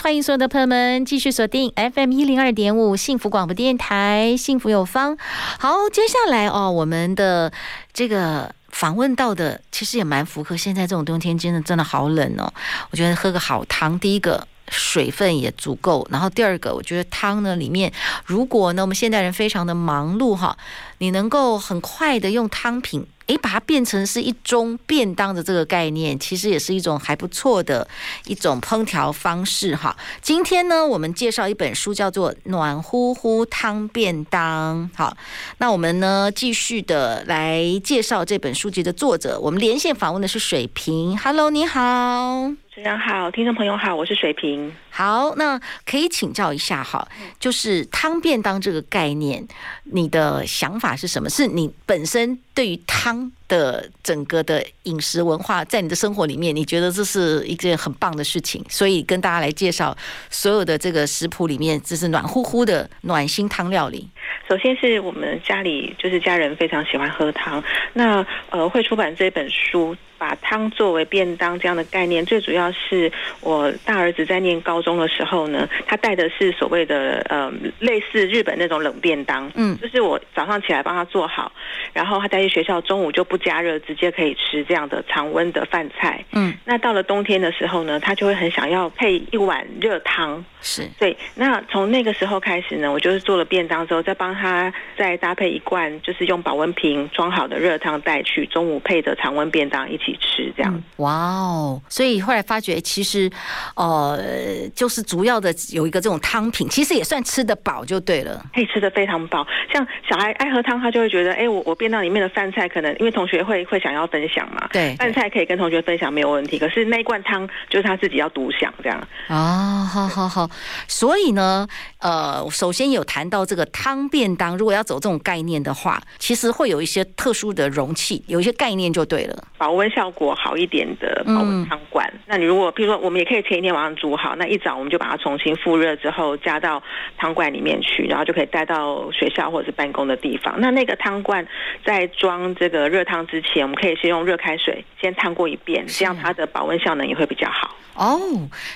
欢迎所有的朋友们继续锁定 FM 一零二点五幸福广播电台，幸福有方。好，接下来哦，我们的这个访问到的其实也蛮符合现在这种冬天，真的真的好冷哦。我觉得喝个好汤，第一个水分也足够，然后第二个，我觉得汤呢里面，如果呢我们现代人非常的忙碌哈，你能够很快的用汤品。诶，把它变成是一种便当的这个概念，其实也是一种还不错的一种烹调方式哈。今天呢，我们介绍一本书，叫做《暖乎乎汤便当》。好，那我们呢继续的来介绍这本书籍的作者。我们连线访问的是水平。Hello，你好，主持人好，听众朋友好，我是水平。好，那可以请教一下哈，就是汤便当这个概念，你的想法是什么？是你本身对于汤的整个的饮食文化，在你的生活里面，你觉得这是一件很棒的事情，所以跟大家来介绍所有的这个食谱里面，这是暖乎乎的暖心汤料理。首先是我们家里就是家人非常喜欢喝汤，那呃会出版这本书。把汤作为便当这样的概念，最主要是我大儿子在念高中的时候呢，他带的是所谓的呃类似日本那种冷便当，嗯，就是我早上起来帮他做好，然后他带去学校，中午就不加热，直接可以吃这样的常温的饭菜，嗯，那到了冬天的时候呢，他就会很想要配一碗热汤，是。对，那从那个时候开始呢，我就是做了便当之后，再帮他再搭配一罐，就是用保温瓶装好的热汤带去，中午配着常温便当一起。吃这样，哇哦！所以后来发觉，其实，呃，就是主要的有一个这种汤品，其实也算吃得饱就对了，可以吃得非常饱。像小孩爱喝汤，他就会觉得，哎，我我便当里面的饭菜可能因为同学会会想要分享嘛，对，饭菜可以跟同学分享没有问题。可是那一罐汤就是他自己要独享这样。哦，好好好。所以呢，呃，首先有谈到这个汤便当，如果要走这种概念的话，其实会有一些特殊的容器，有一些概念就对了，保温效果好一点的保温汤罐。嗯、那你如果譬如说，我们也可以前一天晚上煮好，那一早我们就把它重新复热之后加到汤罐里面去，然后就可以带到学校或者是办公的地方。那那个汤罐在装这个热汤之前，我们可以先用热开水先烫过一遍，这样它的保温效能也会比较好。哦，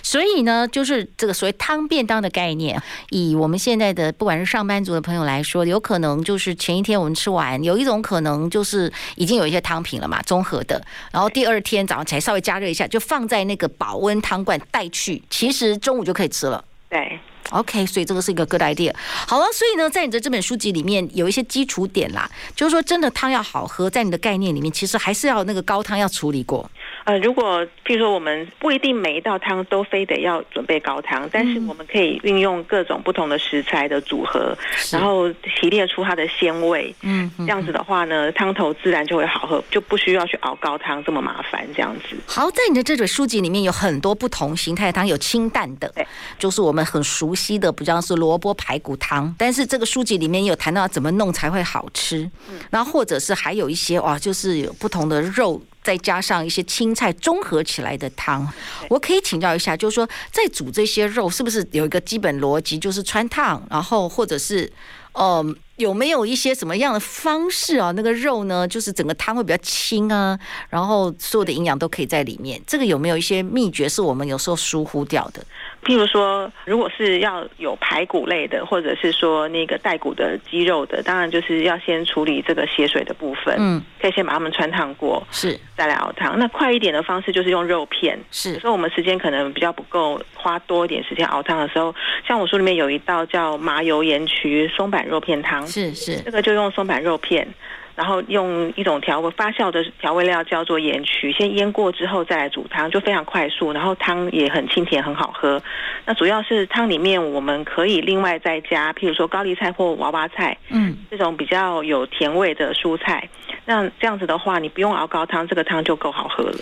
所以呢，就是这个所谓汤便当的概念，以我们现在的不管是上班族的朋友来说，有可能就是前一天我们吃完，有一种可能就是已经有一些汤品了嘛，综合的，然后第二天早上起来稍微加热一下，就放在那个保温汤罐带去，其实中午就可以吃了。对，OK，所以这个是一个 good idea。好了，所以呢，在你的这本书籍里面有一些基础点啦，就是说真的汤要好喝，在你的概念里面，其实还是要那个高汤要处理过。呃，如果譬如说我们不一定每一道汤都非得要准备高汤，但是我们可以运用各种不同的食材的组合，然后提炼出它的鲜味。嗯，这样子的话呢，汤头自然就会好喝，就不需要去熬高汤这么麻烦。这样子。好，在你的这本书籍里面有很多不同形态的汤，有清淡的，对，就是我们很熟悉的，比方是萝卜排骨汤。但是这个书籍里面有谈到怎么弄才会好吃，嗯，然后或者是还有一些哇，就是有不同的肉。再加上一些青菜综合起来的汤，我可以请教一下，就是说在煮这些肉是不是有一个基本逻辑，就是穿烫，然后或者是，嗯。有没有一些什么样的方式啊？那个肉呢，就是整个汤会比较清啊，然后所有的营养都可以在里面。这个有没有一些秘诀是我们有时候疏忽掉的？譬如说，如果是要有排骨类的，或者是说那个带骨的鸡肉的，当然就是要先处理这个血水的部分。嗯，可以先把它们穿烫过，是再来熬汤。那快一点的方式就是用肉片，是。所以我们时间可能比较不够，花多一点时间熬汤的时候，像我书里面有一道叫麻油盐焗松板肉片汤。是是，这个就用松板肉片，然后用一种调味发酵的调味料叫做盐曲，先腌过之后再来煮汤，就非常快速，然后汤也很清甜，很好喝。那主要是汤里面我们可以另外再加，譬如说高丽菜或娃娃菜，嗯，这种比较有甜味的蔬菜。那这样子的话，你不用熬高汤，这个汤就够好喝了。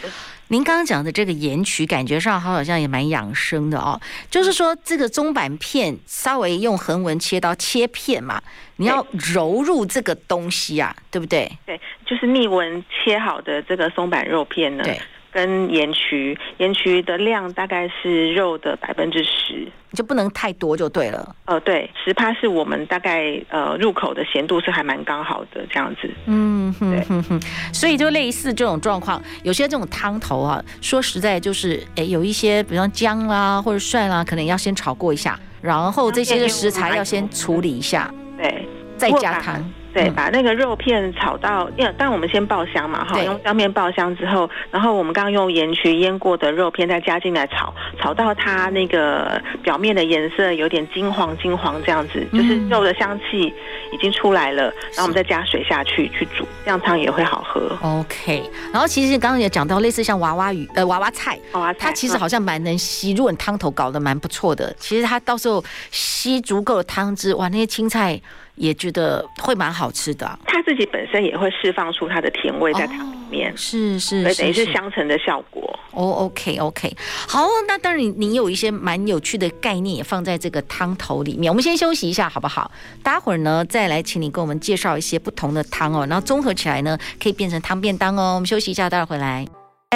您刚刚讲的这个盐曲，感觉上好像也蛮养生的哦。就是说，这个中板片稍微用横纹切刀切片嘛，你要揉入这个东西啊，对不对？对，就是逆纹切好的这个松板肉片呢。对。跟盐曲，盐曲的量大概是肉的百分之十，就不能太多就对了。呃，对，十趴是我们大概呃入口的咸度是还蛮刚好的这样子。嗯哼哼哼，所以就类似这种状况，有些这种汤头啊，说实在就是，哎，有一些比方姜啦或者蒜啦，可能要先炒过一下，然后这些食材要先处理一下，对，再加汤。对，把那个肉片炒到，因为当然我们先爆香嘛，哈，用姜片爆香之后，然后我们刚刚用盐焗腌过的肉片再加进来炒，炒到它那个表面的颜色有点金黄金黄这样子，就是肉的香气已经出来了，然后我们再加水下去去煮，这样汤也会好喝。OK，然后其实刚刚也讲到类似像娃娃鱼呃娃娃菜，娃娃菜它其实好像蛮能吸，如果你汤头搞得蛮不错的，其实它到时候吸足够的汤汁，哇，那些青菜。也觉得会蛮好吃的，它自己本身也会释放出它的甜味在汤里面，哦、是是，等于是相乘的效果。哦，OK OK，好，那当然你你有一些蛮有趣的概念也放在这个汤头里面，我们先休息一下好不好？待会儿呢再来请你跟我们介绍一些不同的汤哦，然后综合起来呢可以变成汤便当哦。我们休息一下，待会儿回来。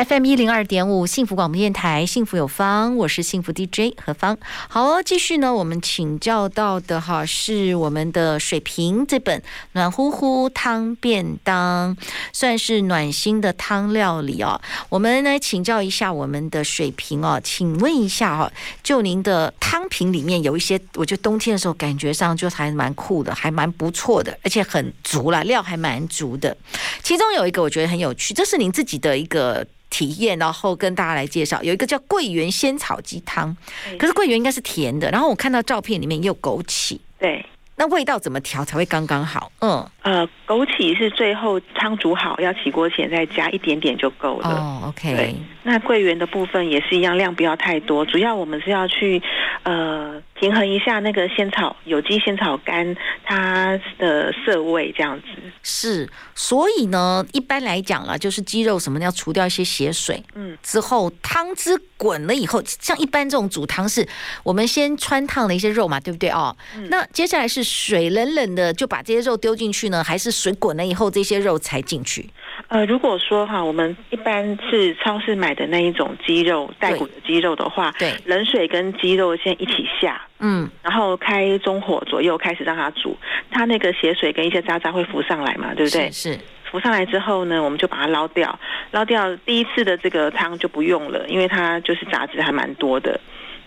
FM 一零二点五，幸福广播电台，幸福有方，我是幸福 DJ 何芳。好哦，继续呢，我们请教到的哈是我们的水瓶这本暖乎乎汤便当，算是暖心的汤料理哦。我们来请教一下我们的水瓶哦，请问一下哈，就您的汤品里面有一些，我觉得冬天的时候感觉上就还蛮酷的，还蛮不错的，而且很足了，料还蛮足的。其中有一个我觉得很有趣，这是您自己的一个。体验，然后跟大家来介绍，有一个叫桂圆仙草鸡汤，可是桂圆应该是甜的，然后我看到照片里面也有枸杞，对，那味道怎么调才会刚刚好？嗯，呃，枸杞是最后汤煮好要起锅前再加一点点就够了。哦，OK。那桂圆的部分也是一样，量不要太多，主要我们是要去呃。平衡一下那个仙草有机仙草干它的涩味，这样子是。所以呢，一般来讲啦，就是鸡肉什么要除掉一些血水，嗯，之后汤汁滚了以后，像一般这种煮汤是，我们先穿烫了一些肉嘛，对不对哦？嗯、那接下来是水冷冷的就把这些肉丢进去呢，还是水滚了以后这些肉才进去？呃，如果说哈，我们一般是超市买的那一种鸡肉带骨的鸡肉的话，对，冷水跟鸡肉先一起下。嗯，然后开中火左右开始让它煮，它那个血水跟一些渣渣会浮上来嘛，对不对？是，是。浮上来之后呢，我们就把它捞掉，捞掉第一次的这个汤就不用了，因为它就是杂质还蛮多的。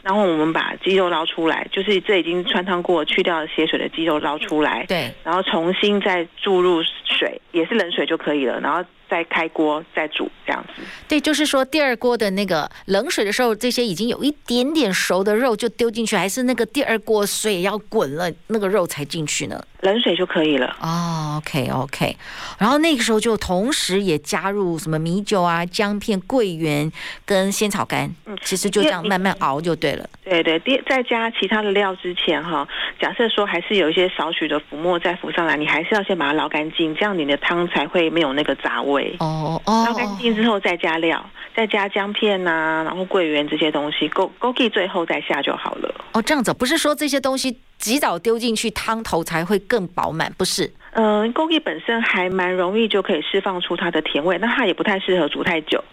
然后我们把鸡肉捞出来，就是这已经穿烫过、去掉血水的鸡肉捞出来，对，然后重新再注入水，也是冷水就可以了，然后。再开锅再煮这样子，对，就是说第二锅的那个冷水的时候，这些已经有一点点熟的肉就丢进去，还是那个第二锅水要滚了，那个肉才进去呢？冷水就可以了。哦，OK OK，然后那个时候就同时也加入什么米酒啊、姜片、桂圆跟仙草干，嗯，其实就这样慢慢熬就对了。对对，第在加其他的料之前哈，假设说还是有一些少许的浮沫再浮上来，你还是要先把它捞干净，这样你的汤才会没有那个杂味。哦哦，捞干净之后再加料，再加姜片呐、啊，然后桂圆这些东西，枸枸杞最后再下就好了。哦，这样子不是说这些东西及早丢进去汤头才会更饱满，不是？嗯、呃，枸杞本身还蛮容易就可以释放出它的甜味，那它也不太适合煮太久。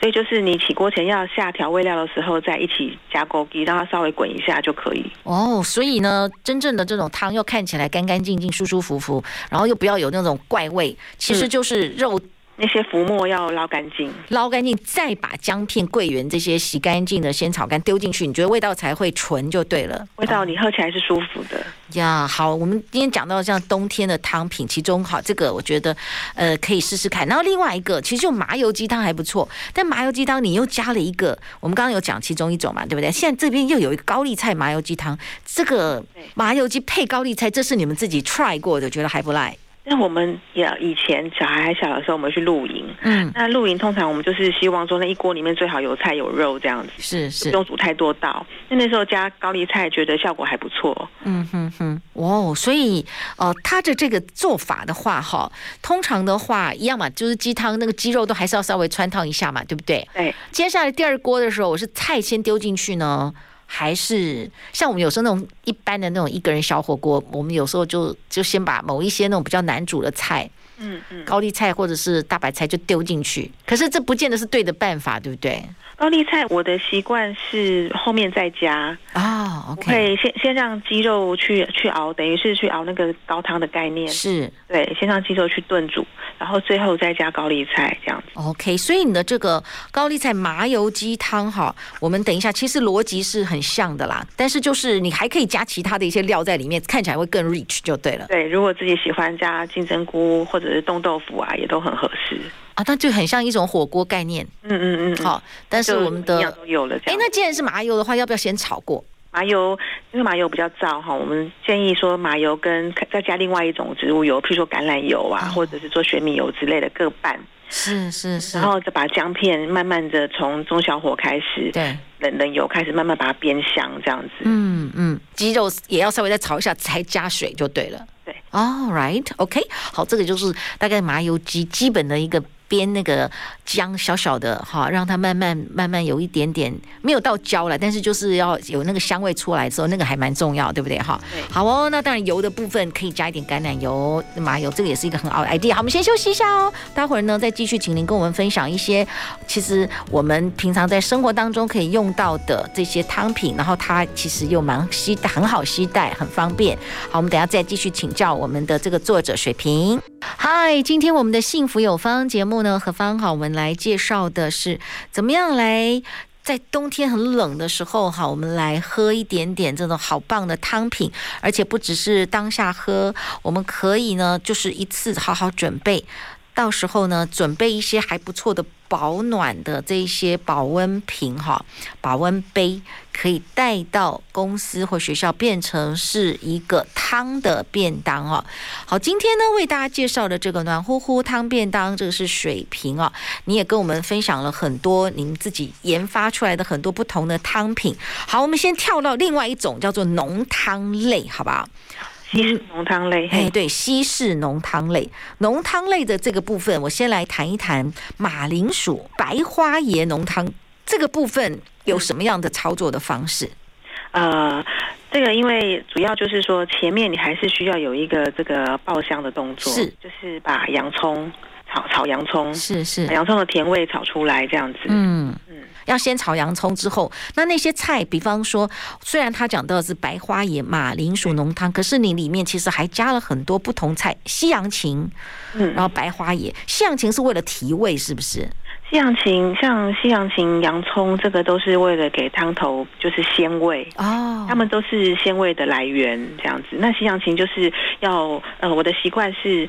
所以就是你起锅前要下调味料的时候，再一起加枸杞，让它稍微滚一下就可以。哦，所以呢，真正的这种汤要看起来干干净净、舒舒服服，然后又不要有那种怪味，其实就是肉。那些浮沫要捞干净，捞干净，再把姜片、桂圆这些洗干净的仙草干丢进去，你觉得味道才会纯就对了。味道你喝起来是舒服的呀。好，我们今天讲到像冬天的汤品，其中好这个我觉得呃可以试试看。然后另外一个其实就麻油鸡汤还不错，但麻油鸡汤你又加了一个，我们刚刚有讲其中一种嘛，对不对？现在这边又有一个高丽菜麻油鸡汤，这个麻油鸡配高丽菜，这是你们自己 try 过的，觉得还不赖。那我们也以前小孩还小的时候，我们去露营。嗯，那露营通常我们就是希望说，那一锅里面最好有菜有肉这样子，是是，不用煮太多道。那那时候加高丽菜，觉得效果还不错。嗯哼哼，哦，所以呃，他的这个做法的话，哈，通常的话一样嘛，就是鸡汤那个鸡肉都还是要稍微穿烫一下嘛，对不对？对。接下来第二锅的时候，我是菜先丢进去呢。还是像我们有时候那种一般的那种一个人小火锅，我们有时候就就先把某一些那种比较难煮的菜，嗯嗯，高丽菜或者是大白菜就丢进去。可是这不见得是对的办法，对不对？高丽菜，我的习惯是后面再加啊，OK，可以先先让鸡肉去去熬，等于是去熬那个高汤的概念，是对，先让鸡肉去炖煮，然后最后再加高丽菜这样子。OK，所以你的这个高丽菜麻油鸡汤哈，我们等一下，其实逻辑是很像的啦，但是就是你还可以加其他的一些料在里面，看起来会更 rich 就对了。对，如果自己喜欢加金针菇或者是冻豆腐啊，也都很合适。啊，那就很像一种火锅概念。嗯嗯嗯。好，但是我们的都有了。哎，那既然是麻油的话，要不要先炒过？麻油因为麻油比较燥哈，我们建议说麻油跟再加另外一种植物油，譬如说橄榄油啊，或者是做玄米油之类的各半。是是是。然后再把姜片慢慢的从中小火开始，对，冷冷油开始慢慢把它煸香，这样子。嗯嗯，鸡肉也要稍微再炒一下，才加水就对了。，All right，OK，好，这个就是大概麻油鸡基本的一个。煸那个姜小小的哈，让它慢慢慢慢有一点点没有到焦了，但是就是要有那个香味出来之后，那个还蛮重要，对不对哈？对。好哦，那当然油的部分可以加一点橄榄油、麻油，这个也是一个很好的 idea。好，我们先休息一下哦，待会儿呢再继续，请您跟我们分享一些其实我们平常在生活当中可以用到的这些汤品，然后它其实又蛮携带很好吸带，很方便。好，我们等下再继续请教我们的这个作者水平。嗨，今天我们的幸福有方节目后呢，何方好，我们来介绍的是怎么样来在冬天很冷的时候，哈，我们来喝一点点这种好棒的汤品，而且不只是当下喝，我们可以呢，就是一次好好准备。到时候呢，准备一些还不错的保暖的这一些保温瓶哈，保温杯可以带到公司或学校，变成是一个汤的便当哦。好，今天呢为大家介绍的这个暖乎乎汤便当，这个是水瓶哦。你也跟我们分享了很多您自己研发出来的很多不同的汤品。好，我们先跳到另外一种叫做浓汤类，好不好？西式浓汤类，哎，对，西式浓汤类，浓汤类的这个部分，我先来谈一谈马铃薯白花椰浓汤这个部分有什么样的操作的方式？呃，这个因为主要就是说前面你还是需要有一个这个爆香的动作，是，就是把洋葱炒炒洋葱，是是，洋葱的甜味炒出来这样子，嗯。要先炒洋葱之后，那那些菜，比方说，虽然他讲到的是白花野马铃薯浓汤，可是你里面其实还加了很多不同菜，西洋芹，嗯，然后白花野，西洋芹是为了提味，是不是？西洋芹像西洋芹、洋葱，这个都是为了给汤头就是鲜味哦，它们都是鲜味的来源这样子。那西洋芹就是要，呃，我的习惯是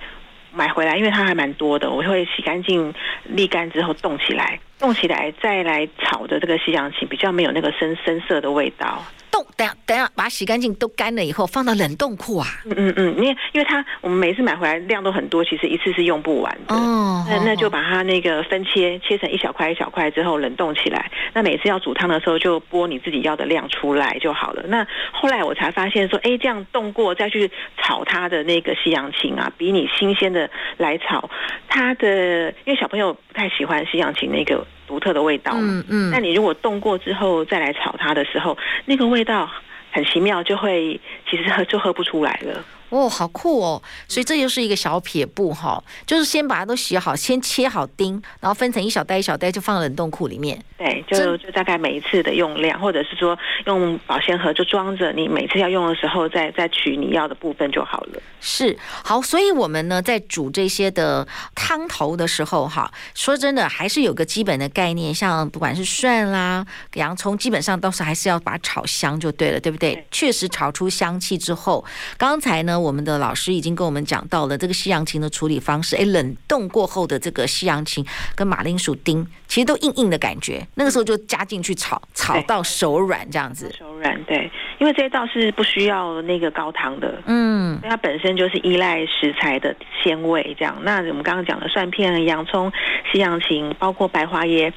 买回来，因为它还蛮多的，我会洗干净、沥干之后冻起来。冻起来再来炒的这个西洋芹比较没有那个深深色的味道。冻，等下等下，把它洗干净都干了以后放到冷冻库啊。嗯嗯嗯，因为因为它我们每次买回来量都很多，其实一次是用不完的。哦。那那就把它那个分切，切成一小块一小块之后冷冻起来。那每次要煮汤的时候就拨你自己要的量出来就好了。那后来我才发现说，哎，这样冻过再去炒它的那个西洋芹啊，比你新鲜的来炒它的，因为小朋友不太喜欢西洋芹那个。独特的味道，嗯嗯，那你如果冻过之后再来炒它的时候，那个味道很奇妙，就会其实喝就喝不出来了。哦，好酷哦！所以这又是一个小撇步哈，就是先把它都洗好，先切好丁，然后分成一小袋一小袋，就放冷冻库里面。对，就就大概每一次的用量，或者是说用保鲜盒就装着，你每次要用的时候再再取你要的部分就好了。是，好，所以我们呢在煮这些的汤头的时候哈，说真的还是有个基本的概念，像不管是蒜啦、洋葱，基本上都是还是要把它炒香就对了，对不对？对。确实炒出香气之后，刚才呢。呢，我们的老师已经跟我们讲到了这个西洋芹的处理方式。哎，冷冻过后的这个西洋芹跟马铃薯丁，其实都硬硬的感觉。那个时候就加进去炒，炒到手软这样子。手软，对，因为这一道是不需要那个高汤的，嗯，它本身就是依赖食材的鲜味这样。那我们刚刚讲的蒜片、洋葱、西洋芹，包括白花椰。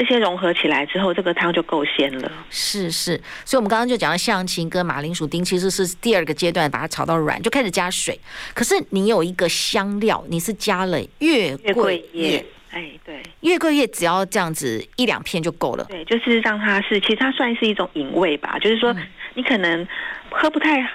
这些融合起来之后，这个汤就够鲜了。是是，所以我们刚刚就讲到西洋芹跟马铃薯丁，其实是第二个阶段，把它炒到软，就开始加水。可是你有一个香料，你是加了月桂叶。哎，对，月桂叶只要这样子一两片就够了。对，就是让它是，其实它算是一种引味吧，就是说你可能喝不太。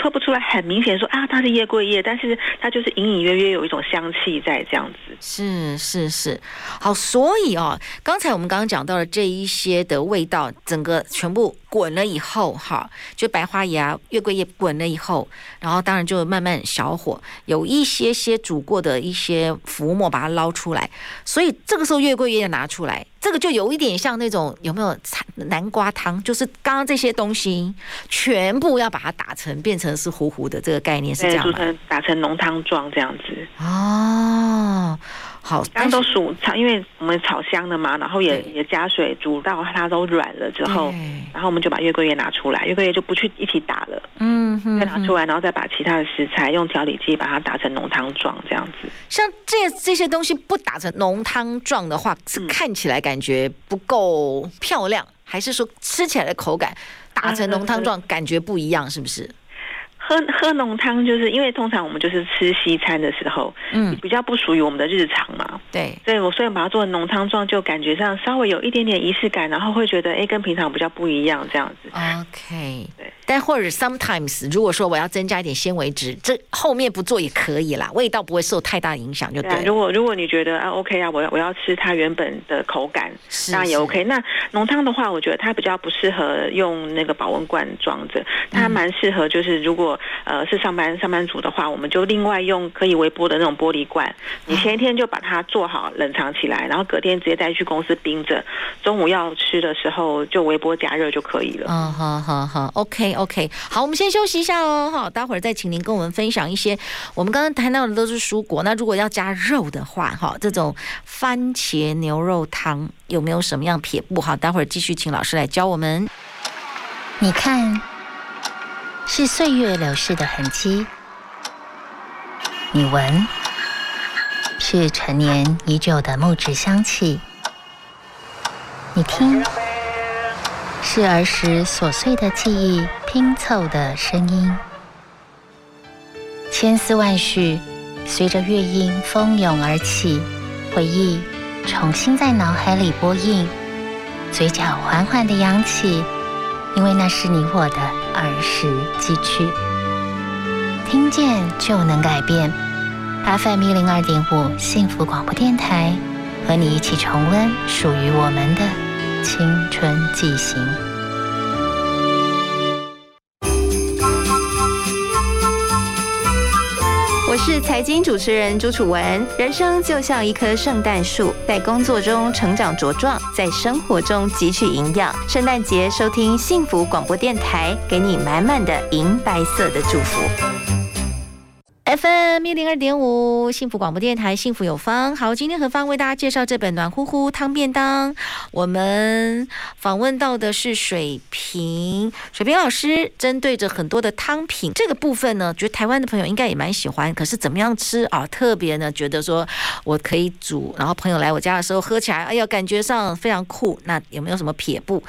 喝不出来，很明显说啊，它是月桂叶，但是它就是隐隐约约有一种香气在这样子。是是是，好，所以哦，刚才我们刚刚讲到了这一些的味道，整个全部滚了以后，哈，就白花芽、月桂叶滚了以后，然后当然就慢慢小火，有一些些煮过的一些浮沫把它捞出来，所以这个时候月桂叶拿出来。这个就有一点像那种有没有南瓜汤？就是刚刚这些东西全部要把它打成变成是糊糊的，这个概念是这样吗？打成浓汤状这样子。哦。好，刚都熟炒，因为我们炒香了嘛，然后也也加水煮到它都软了之后，然后我们就把月桂叶拿出来，月桂叶就不去一起打了，嗯，再拿出来，然后再把其他的食材用调理剂把它打成浓汤状这样子。像这这些东西不打成浓汤状的话，是看起来感觉不够漂亮，还是说吃起来的口感打成浓汤状感觉不一样，是不是？喝喝浓汤，就是因为通常我们就是吃西餐的时候，嗯，比较不属于我们的日常嘛，对，所以我所以把它做成浓汤状，就感觉上稍微有一点点仪式感，然后会觉得哎，跟平常比较不一样这样子。OK，对。但或者 sometimes 如果说我要增加一点纤维质，这后面不做也可以啦，味道不会受太大影响就对。如果如果你觉得啊 OK 啊，我要我要吃它原本的口感，那也 OK。那浓汤的话，我觉得它比较不适合用那个保温罐装着，它蛮适合就是如果。呃，是上班上班族的话，我们就另外用可以微波的那种玻璃罐。你前一天就把它做好冷藏起来，然后隔天直接带去公司冰着，中午要吃的时候就微波加热就可以了。嗯，好好好，OK OK，好，我们先休息一下哦，好，待会儿再请您跟我们分享一些。我们刚刚谈到的都是蔬果，那如果要加肉的话，哈，这种番茄牛肉汤有没有什么样撇步？好，待会儿继续请老师来教我们。你看。是岁月流逝的痕迹，你闻，是陈年已久的木质香气；你听，是儿时琐碎的记忆拼凑的声音。千丝万绪，随着乐音蜂拥而起，回忆重新在脑海里播映，嘴角缓缓的扬起。因为那是你我的儿时记趣，听见就能改变。FM 一零二点五幸福广播电台，和你一起重温属于我们的青春记行。我是财经主持人朱楚文。人生就像一棵圣诞树，在工作中成长茁壮，在生活中汲取营养。圣诞节收听幸福广播电台，给你满满的银白色的祝福。FM 一零二点五，幸福广播电台，幸福有方。好，今天何方为大家介绍这本暖乎乎汤便当。我们访问到的是水瓶，水瓶老师，针对着很多的汤品这个部分呢，觉得台湾的朋友应该也蛮喜欢。可是怎么样吃啊？特别呢，觉得说我可以煮，然后朋友来我家的时候喝起来，哎呀，感觉上非常酷。那有没有什么撇步？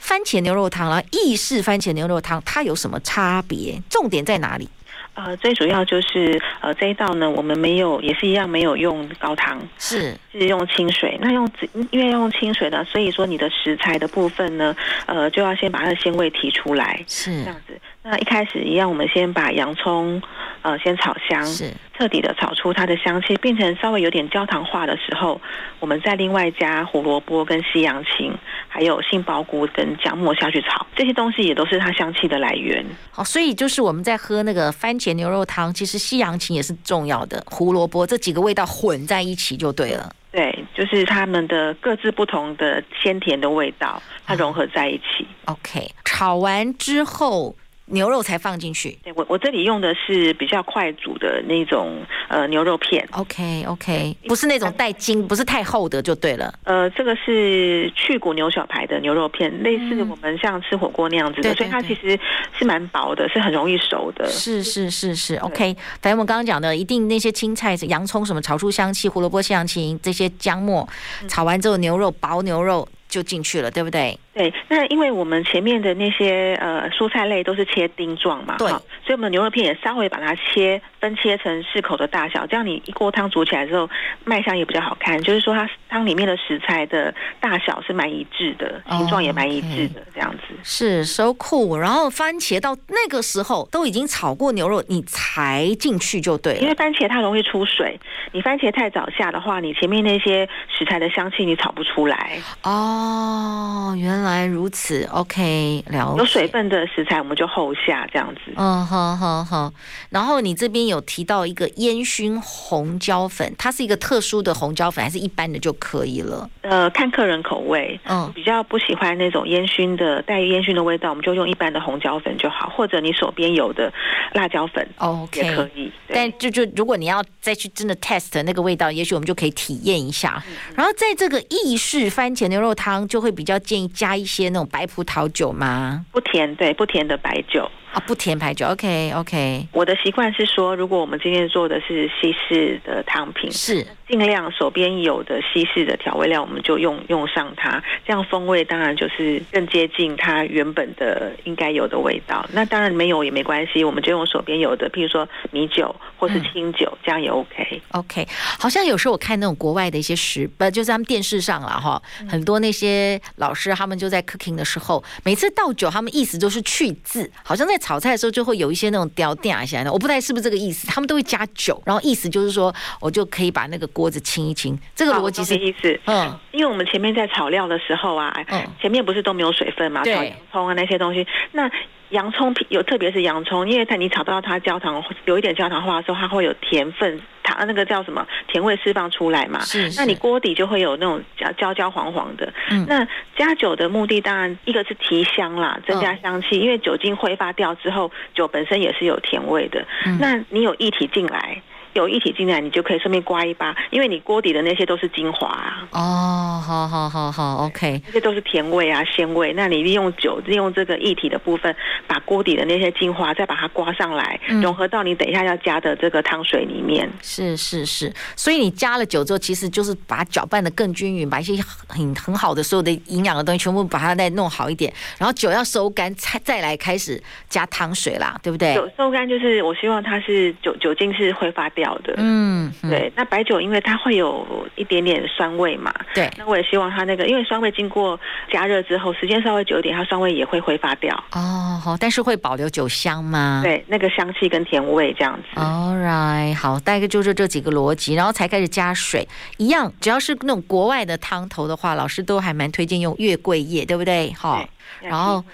番茄牛肉汤，然后意式番茄牛肉汤，它有什么差别？重点在哪里？呃，最主要就是呃这一道呢，我们没有也是一样没有用高汤，是。是用清水。那用因为用清水呢，所以说你的食材的部分呢，呃就要先把它的鲜味提出来，是这样子。那一开始一样，我们先把洋葱呃先炒香，是彻底的炒出它的香气，变成稍微有点焦糖化的时候，我们再另外加胡萝卜跟西洋芹，还有杏鲍菇跟姜末下去炒，这些东西也都是它香气的来源。好，所以就是我们在喝那个番茄牛肉汤，其实西洋芹也是重要的，胡萝卜这几个味道混在一起就对了。对，就是它们的各自不同的鲜甜的味道，它融合在一起。OK，炒完之后。牛肉才放进去。对，我我这里用的是比较快煮的那种呃牛肉片。OK OK，不是那种带筋，不是太厚的就对了。呃，这个是去骨牛小排的牛肉片，类似我们像吃火锅那样子的，嗯、所以它其实是蛮薄的，是很容易熟的。是是是是，OK。反正我们刚刚讲的，一定那些青菜、洋葱什么炒出香气，胡萝卜、西洋芹这些姜末，炒完之后牛肉薄牛肉就进去了，对不对？对，那因为我们前面的那些呃蔬菜类都是切丁状嘛，对，所以我们牛肉片也稍微把它切分切成适口的大小，这样你一锅汤煮起来之后卖相也比较好看。就是说它汤里面的食材的大小是蛮一致的，形状也蛮一致的，这样子。Oh. 是 so cool。然后番茄到那个时候都已经炒过牛肉，你才进去就对了。因为番茄它容易出水，你番茄太早下的话，你前面那些食材的香气你炒不出来。哦，oh, 原来。原来如此，OK，了解。有水分的食材我们就后下这样子。嗯，好好好。然后你这边有提到一个烟熏红椒粉，它是一个特殊的红椒粉，还是一般的就可以了？呃，看客人口味。嗯，比较不喜欢那种烟熏的带烟熏的味道，我们就用一般的红椒粉就好，或者你手边有的辣椒粉，OK，也可以。但就就如果你要再去真的 test 那个味道，也许我们就可以体验一下。嗯、然后在这个意式番茄牛肉汤，就会比较建议加。一些那种白葡萄酒吗？不甜，对，不甜的白酒。啊，不甜白酒，OK OK。我的习惯是说，如果我们今天做的是西式的汤品，是尽量手边有的西式的调味料，我们就用用上它，这样风味当然就是更接近它原本的应该有的味道。那当然没有也没关系，我们就用手边有的，譬如说米酒或是清酒，嗯、这样也 OK。OK，好像有时候我看那种国外的一些食，不就是他们电视上了哈，很多那些老师他们就在 cooking 的时候，每次倒酒，他们意思都是去渍，好像在。炒菜的时候就会有一些那种掉掉下来的，我不太是不是这个意思？他们都会加酒，然后意思就是说我就可以把那个锅子清一清。这个逻辑是意思，嗯，因为我们前面在炒料的时候啊，嗯，前面不是都没有水分嘛，对，炒洋葱啊那些东西，那。洋葱皮有，特别是洋葱，因为它你炒到它焦糖有一点焦糖化的时候，它会有甜分，它那个叫什么甜味释放出来嘛。是，是。那你锅底就会有那种焦焦焦黄黄的。嗯。那加酒的目的当然一个是提香啦，增加香气，哦、因为酒精挥发掉之后，酒本身也是有甜味的。嗯。那你有液体进来。有液体进来，你就可以顺便刮一把，因为你锅底的那些都是精华啊。哦，好好好好，OK，这些都是甜味啊、鲜味。那你利用酒，利用这个液体的部分，把锅底的那些精华再把它刮上来，嗯、融合到你等一下要加的这个汤水里面。是是是，所以你加了酒之后，其实就是把它搅拌的更均匀，把一些很很好的所有的营养的东西全部把它再弄好一点，然后酒要收干，再再来开始加汤水啦，对不对？酒收干就是我希望它是酒酒精是挥发掉。的，嗯，对，那白酒因为它会有一点点酸味嘛，对，那我也希望它那个，因为酸味经过加热之后，时间稍微久一点，它酸味也会挥发掉。哦，好，但是会保留酒香吗？对，那个香气跟甜味这样子。All right，好，大概就是这几个逻辑，然后才开始加水，一样，只要是那种国外的汤头的话，老师都还蛮推荐用月桂叶，对不对？好，然后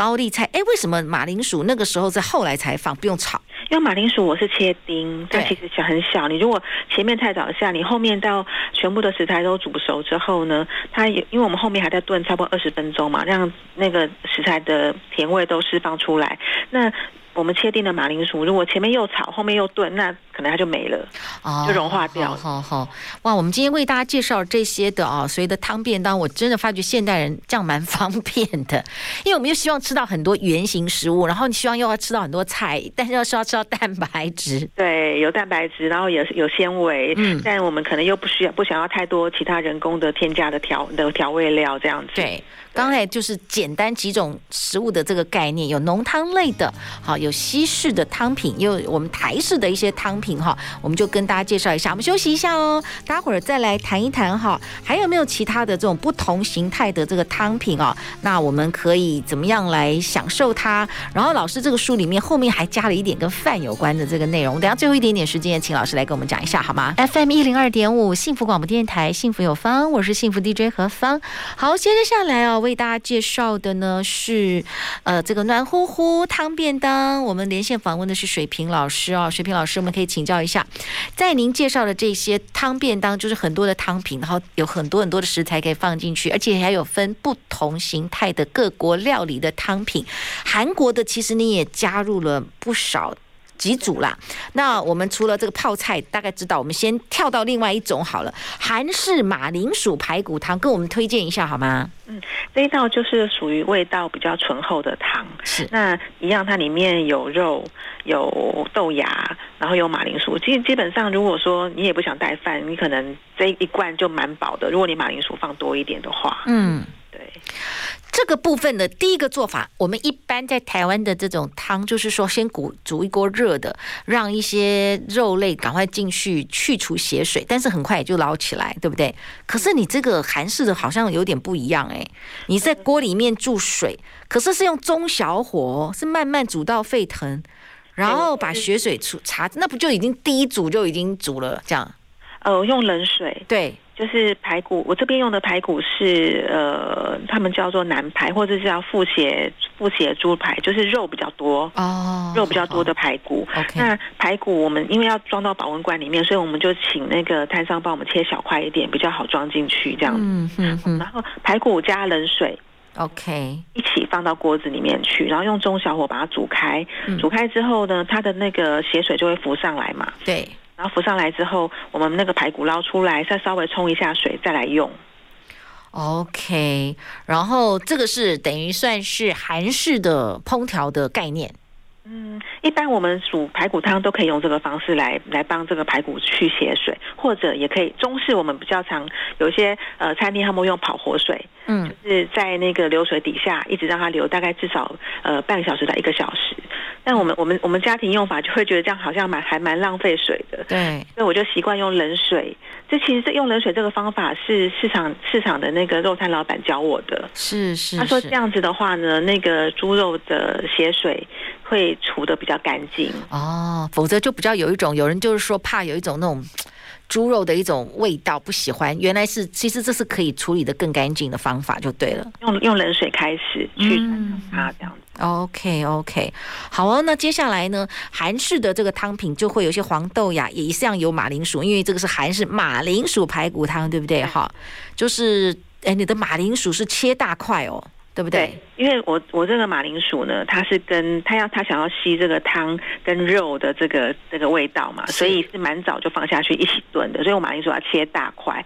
高丽菜，哎，为什么马铃薯那个时候在后来才放，不用炒？因为马铃薯我是切丁，它其实小很小。你如果前面太早下，你后面到全部的食材都煮熟之后呢，它也因为我们后面还在炖差不多二十分钟嘛，让那个食材的甜味都释放出来。那我们切定的马铃薯，如果前面又炒，后面又炖，那可能它就没了，哦，就融化掉了。好好，哇！我们今天为大家介绍这些的啊，所谓的汤便当，我真的发觉现代人这样蛮方便的，因为我们又希望吃到很多圆形食物，然后你希望又要吃到很多菜，但是又是要吃到蛋白质，对，有蛋白质，然后也有纤维，嗯，但我们可能又不需要不想要太多其他人工的添加的调的调味料这样子，对。刚才就是简单几种食物的这个概念，有浓汤类的，好，有西式的汤品，也有我们台式的一些汤品哈，我们就跟大家介绍一下。我们休息一下哦，待会儿再来谈一谈哈，还有没有其他的这种不同形态的这个汤品哦？那我们可以怎么样来享受它？然后老师这个书里面后面还加了一点跟饭有关的这个内容，等下最后一点点时间，请老师来跟我们讲一下好吗？FM 一零二点五幸福广播电台，幸福有方，我是幸福 DJ 何芳。好，接着下来哦。为大家介绍的呢是，呃，这个暖乎乎汤便当。我们连线访问的是水平老师哦，水平老师，我们可以。请教一下，在您介绍的这些汤便当，就是很多的汤品，然后有很多很多的食材可以放进去，而且还有分不同形态的各国料理的汤品。韩国的其实你也加入了不少。几组啦？那我们除了这个泡菜，大概知道，我们先跳到另外一种好了。韩式马铃薯排骨汤，跟我们推荐一下好吗？嗯，这一道就是属于味道比较醇厚的汤。是，那一样，它里面有肉，有豆芽，然后有马铃薯。其实基本上，如果说你也不想带饭，你可能这一罐就蛮饱的。如果你马铃薯放多一点的话，嗯，对。这个部分的第一个做法，我们一般在台湾的这种汤，就是说先煮煮一锅热的，让一些肉类赶快进去去除血水，但是很快也就捞起来，对不对？可是你这个韩式的好像有点不一样哎，你在锅里面注水，可是是用中小火，是慢慢煮到沸腾，然后把血水出茶，那不就已经第一煮就已经煮了这样？呃，用冷水，对。就是排骨，我这边用的排骨是呃，他们叫做南排，或者是叫富血富血猪排，就是肉比较多哦，肉比较多的排骨。那排骨我们因为要装到保温罐里面，所以我们就请那个摊商帮我们切小块一点，比较好装进去这样子。嗯嗯嗯。然后排骨加冷水，OK，一起放到锅子里面去，然后用中小火把它煮开。嗯、煮开之后呢，它的那个血水就会浮上来嘛。对。然后浮上来之后，我们那个排骨捞出来，再稍微冲一下水，再来用。OK，然后这个是等于算是韩式的烹调的概念。嗯，一般我们煮排骨汤都可以用这个方式来来帮这个排骨去血水，或者也可以中式我们比较常有一些呃餐厅他们用跑活水，嗯，就是在那个流水底下一直让它流大概至少呃半个小时到一个小时。但我们我们我们家庭用法就会觉得这样好像蛮还蛮浪费水的，对，所以我就习惯用冷水。这其实这用冷水这个方法是市场市场的那个肉摊老板教我的，是是，是。他说这样子的话呢，那个猪肉的血水会除的比较干净哦，否则就比较有一种有人就是说怕有一种那种。猪肉的一种味道不喜欢，原来是其实这是可以处理的更干净的方法就对了。用用冷水开始去传它这样子。OK OK，好哦。那接下来呢，韩式的这个汤品就会有些黄豆呀，也一样有马铃薯，因为这个是韩式马铃薯排骨汤，对不对？哈，就是哎，你的马铃薯是切大块哦。对不对？对，因为我我这个马铃薯呢，它是跟它要它想要吸这个汤跟肉的这个这个味道嘛，所以是蛮早就放下去一起炖的。所以我马铃薯要切大块，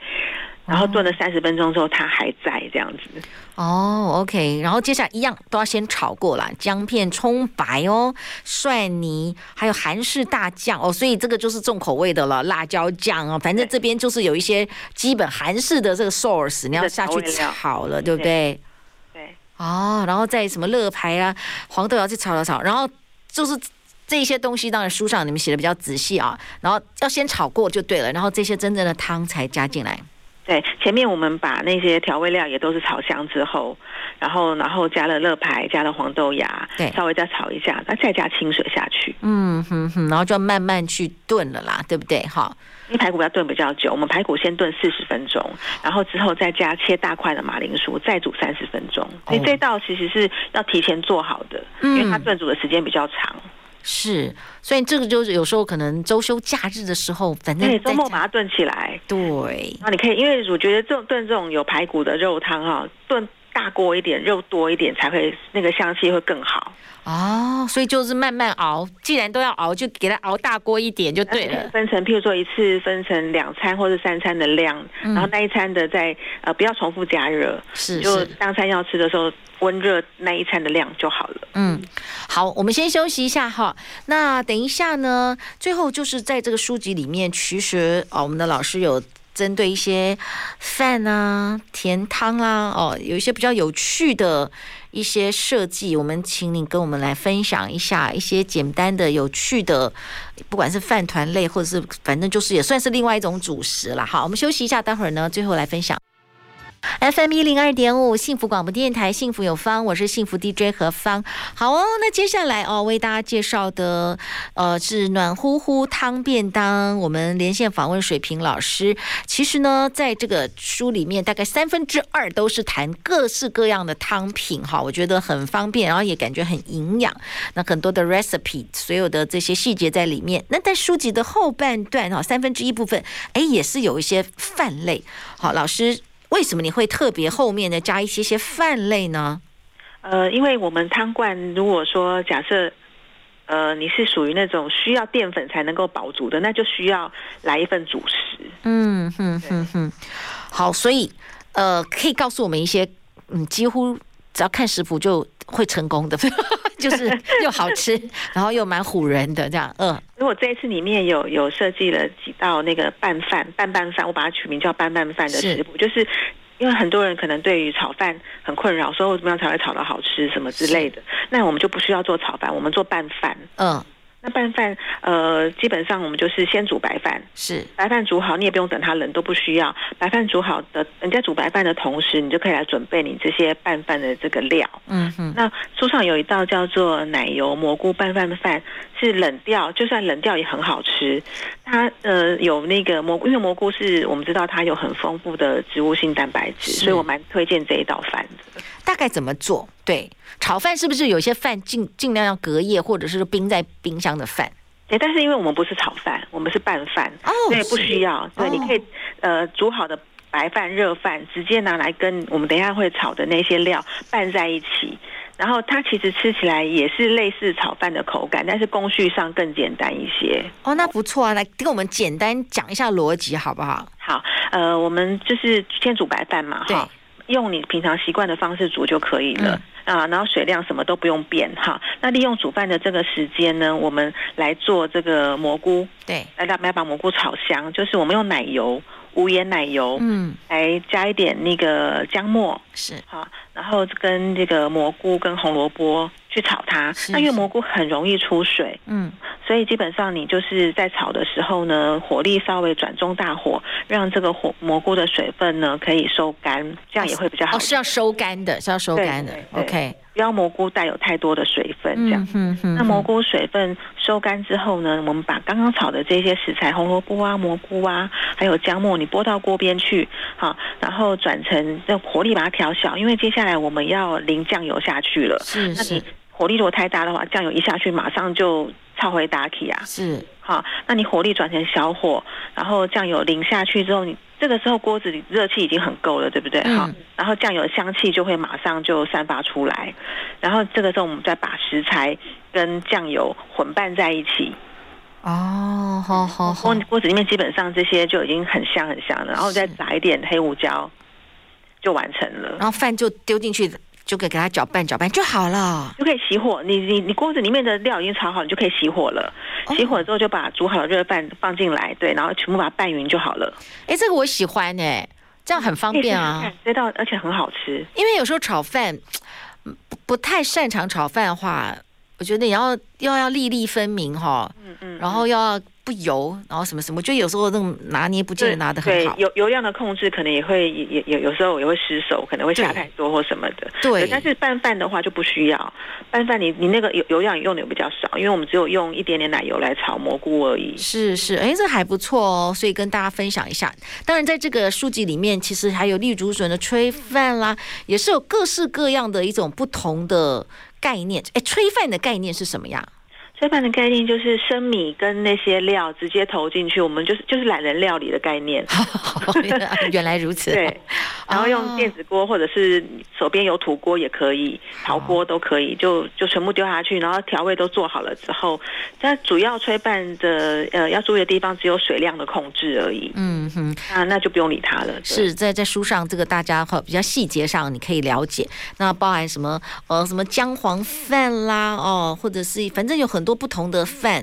然后炖了三十分钟之后，它还在这样子。哦，OK。然后接下来一样都要先炒过了，姜片葱白哦，蒜泥，还有韩式大酱哦，所以这个就是重口味的了，辣椒酱哦，反正这边就是有一些基本韩式的这个 source，你要下去炒了，对不对？哦，然后再什么乐牌啊，黄豆芽去炒炒炒，然后就是这些东西，当然书上你们写的比较仔细啊，然后要先炒过就对了，然后这些真正的汤才加进来。对，前面我们把那些调味料也都是炒香之后，然后然后加了乐牌，加了黄豆芽，对，稍微再炒一下，那再加清水下去。嗯哼哼，然后就慢慢去炖了啦，对不对？哈，因为排骨要炖比较久，我们排骨先炖四十分钟，然后之后再加切大块的马铃薯，再煮三十分钟。所以这道其实是要提前做好的，因为它炖煮的时间比较长。是，所以这个就是有时候可能周休假日的时候，反正周末把它炖起来。对，那你可以，因为我觉得这种炖这种有排骨的肉汤哈，炖大锅一点，肉多一点，才会那个香气会更好。哦，所以就是慢慢熬，既然都要熬，就给它熬大锅一点就对了。分成，譬如说一次分成两餐或者三餐的量，嗯、然后那一餐的再呃不要重复加热，是，是就当餐要吃的时候温热那一餐的量就好了。嗯，好，我们先休息一下哈。那等一下呢，最后就是在这个书籍里面，其实哦，我们的老师有。针对一些饭啊、甜汤啊，哦，有一些比较有趣的一些设计，我们请你跟我们来分享一下一些简单的、有趣的，不管是饭团类，或者是反正就是也算是另外一种主食了。好，我们休息一下，待会儿呢，最后来分享。FM 一零二点五，幸福广播电台，幸福有方，我是幸福 DJ 何芳。好哦，那接下来哦，为大家介绍的呃是暖乎乎汤便当。我们连线访问水平老师。其实呢，在这个书里面，大概三分之二都是谈各式各样的汤品哈，我觉得很方便，然后也感觉很营养。那很多的 recipe，所有的这些细节在里面。那在书籍的后半段哈，三分之一部分，哎，也是有一些饭类。好，老师。为什么你会特别后面的加一些些饭类呢？呃，因为我们汤罐，如果说假设，呃，你是属于那种需要淀粉才能够饱足的，那就需要来一份主食。嗯哼哼哼，好，所以呃，可以告诉我们一些，嗯，几乎只要看食谱就会成功的。就是又好吃，然后又蛮唬人的这样，嗯。如果这一次里面有有设计了几道那个拌饭、拌拌饭，我把它取名叫拌拌饭的食谱，是就是因为很多人可能对于炒饭很困扰，说我怎么样才会炒的好吃什么之类的，那我们就不需要做炒饭，我们做拌饭，嗯。那拌饭，呃，基本上我们就是先煮白饭，是白饭煮好，你也不用等它冷，都不需要。白饭煮好的，人家煮白饭的同时，你就可以来准备你这些拌饭的这个料。嗯哼。那书上有一道叫做奶油蘑菇拌饭的饭，是冷掉，就算冷掉也很好吃。它呃有那个蘑菇，因为蘑菇是我们知道它有很丰富的植物性蛋白质，所以我蛮推荐这一道饭的。大概怎么做？对，炒饭是不是有些饭尽尽量要隔夜，或者是冰在冰箱的饭？对，但是因为我们不是炒饭，我们是拌饭，哦，所以不需要。对，你可以呃煮好的白饭、热饭，直接拿来跟我们等一下会炒的那些料拌在一起，然后它其实吃起来也是类似炒饭的口感，但是工序上更简单一些。哦，那不错啊，来跟我们简单讲一下逻辑好不好？好，呃，我们就是先煮白饭嘛，哈。用你平常习惯的方式煮就可以了，嗯、啊，然后水量什么都不用变哈。那利用煮饭的这个时间呢，我们来做这个蘑菇，对，来来把蘑菇炒香，就是我们用奶油。无盐奶油，嗯，来加一点那个姜末，是好，然后跟这个蘑菇跟红萝卜去炒它。那因为蘑菇很容易出水，嗯，所以基本上你就是在炒的时候呢，火力稍微转中大火，让这个火蘑菇的水分呢可以收干，这样也会比较好。哦，是要收干的，是要收干的。，OK。不要蘑菇带有太多的水分，这样。嗯嗯嗯、那蘑菇水分收干之后呢，我们把刚刚炒的这些食材，红萝卜啊、蘑菇啊，还有姜末，你拨到锅边去，好，然后转成这火力把它调小，因为接下来我们要淋酱油下去了。是是。那你火力如果太大的话，酱油一下去，马上就炒回打起啊。是。好，那你火力转成小火，然后酱油淋下去之后，你。这个时候锅子里热气已经很够了，对不对？好、嗯，然后酱油的香气就会马上就散发出来，然后这个时候我们再把食材跟酱油混拌在一起。哦，好好好，锅锅子里面基本上这些就已经很香很香了，然后再撒一点黑胡椒，就完成了。然后饭就丢进去。就可以给它搅拌搅拌就好了，就可以熄火。你你你锅子里面的料已经炒好，你就可以熄火了。熄、哦、火之后就把煮好的热饭放进来，对，然后全部把它拌匀就好了。哎，这个我喜欢哎，这样很方便啊。这道而且很好吃，因为有时候炒饭不不太擅长炒饭的话，我觉得你要要要粒粒分明哈，嗯嗯，然后要。不油，然后什么什么，就有时候那种拿捏不见得拿得很好。对，油油量的控制可能也会也也有时候也会失手，可能会下太多或什么的。对，对，但是拌饭的话就不需要，拌饭你你那个油油量用的也比较少，因为我们只有用一点点奶油来炒蘑菇而已。是是，哎，这还不错哦，所以跟大家分享一下。当然，在这个书籍里面，其实还有绿竹笋的炊饭啦，也是有各式各样的一种不同的概念。哎，炊饭的概念是什么呀？炊饭的概念就是生米跟那些料直接投进去，我们就是就是懒人料理的概念。原来如此。对，然后用电子锅或者是手边有土锅也可以，陶锅都可以，就就全部丢下去，然后调味都做好了之后，那主要炊饭的呃要注意的地方只有水量的控制而已。嗯哼，那那就不用理它了。是在在书上这个大家比较细节上你可以了解，那包含什么呃什么姜黄饭啦哦，或者是反正有很。很多不同的饭，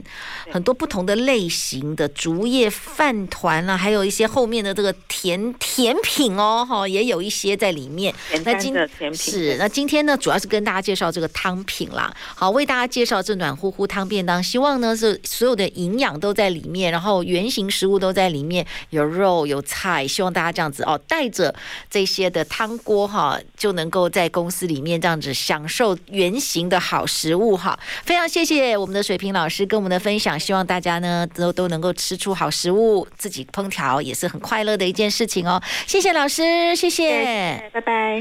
很多不同的类型的竹叶饭团啦，还有一些后面的这个甜甜品哦，哈，也有一些在里面。那今甜品是那今天呢，主要是跟大家介绍这个汤品啦，好，为大家介绍这暖乎乎汤便当，希望呢是所有的营养都在里面，然后原型食物都在里面，有肉有菜，希望大家这样子哦，带着这些的汤锅哈，就能够在公司里面这样子享受原型的好食物哈。非常谢谢我们们的水平老师跟我们的分享，希望大家呢都都能够吃出好食物，自己烹调也是很快乐的一件事情哦。谢谢老师，谢谢，拜拜。